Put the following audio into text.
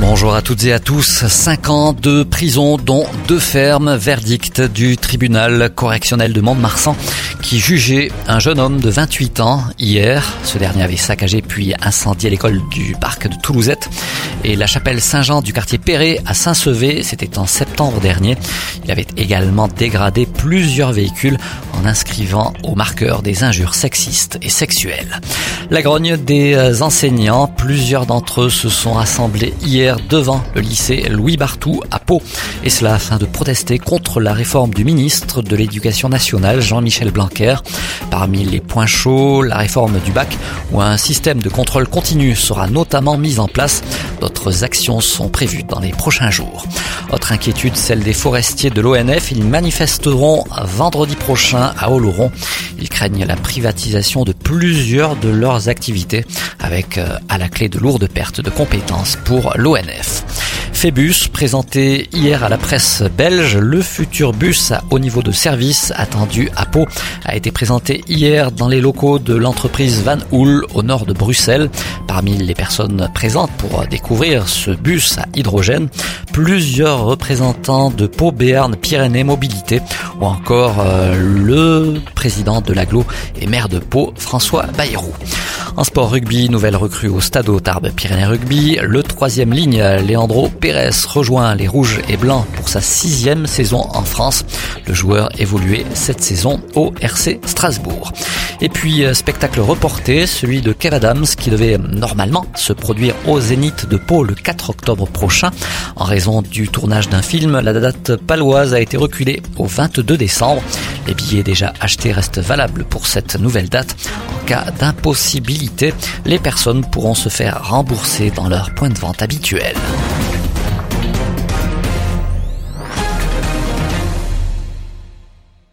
Bonjour à toutes et à tous. Cinq ans de prison, dont deux fermes. Verdict du tribunal correctionnel de Mont-de-Marsan qui jugeait un jeune homme de 28 ans hier. Ce dernier avait saccagé puis incendié l'école du parc de Toulousette et la chapelle Saint-Jean du quartier Perret à Saint-Sevé. C'était en septembre dernier. Il avait également dégradé plusieurs véhicules en inscrivant au marqueur des injures sexistes et sexuelles. La grogne des enseignants, plusieurs d'entre eux se sont rassemblés hier devant le lycée Louis Bartou à Pau. Et cela afin de protester contre la réforme du ministre de l'Éducation nationale, Jean-Michel Blanquer. Parmi les points chauds, la réforme du bac où un système de contrôle continu sera notamment mis en place. D'autres actions sont prévues dans les prochains jours. Autre inquiétude, celle des forestiers de l'ONF. Ils manifesteront vendredi prochain à Oloron. Ils craignent la privatisation de plusieurs de leurs activités avec euh, à la clé de lourdes pertes de compétences pour l'ONF. Phébus, présenté hier à la presse belge, le futur bus à haut niveau de service attendu à Pau a été présenté hier dans les locaux de l'entreprise Van Hool au nord de Bruxelles. Parmi les personnes présentes pour découvrir ce bus à hydrogène, plusieurs représentants de Pau Béarn Pyrénées Mobilité ou encore euh, le président de l'aglo et maire de Pau, François Bayrou. En sport rugby, nouvelle recrue au Stade Tarbes Pyrénées Rugby. Le troisième ligne, Leandro Pérez, rejoint les Rouges et Blancs pour sa sixième saison en France. Le joueur évoluait cette saison au RC Strasbourg. Et puis, euh, spectacle reporté, celui de Kev Adams qui devait normalement se produire au Zénith de Pau le 4 octobre prochain. En raison du tournage d'un film, la date paloise a été reculée au 22 décembre. Les billets déjà achetés restent valables pour cette nouvelle date. En cas d'impossibilité, les personnes pourront se faire rembourser dans leur point de vente habituel.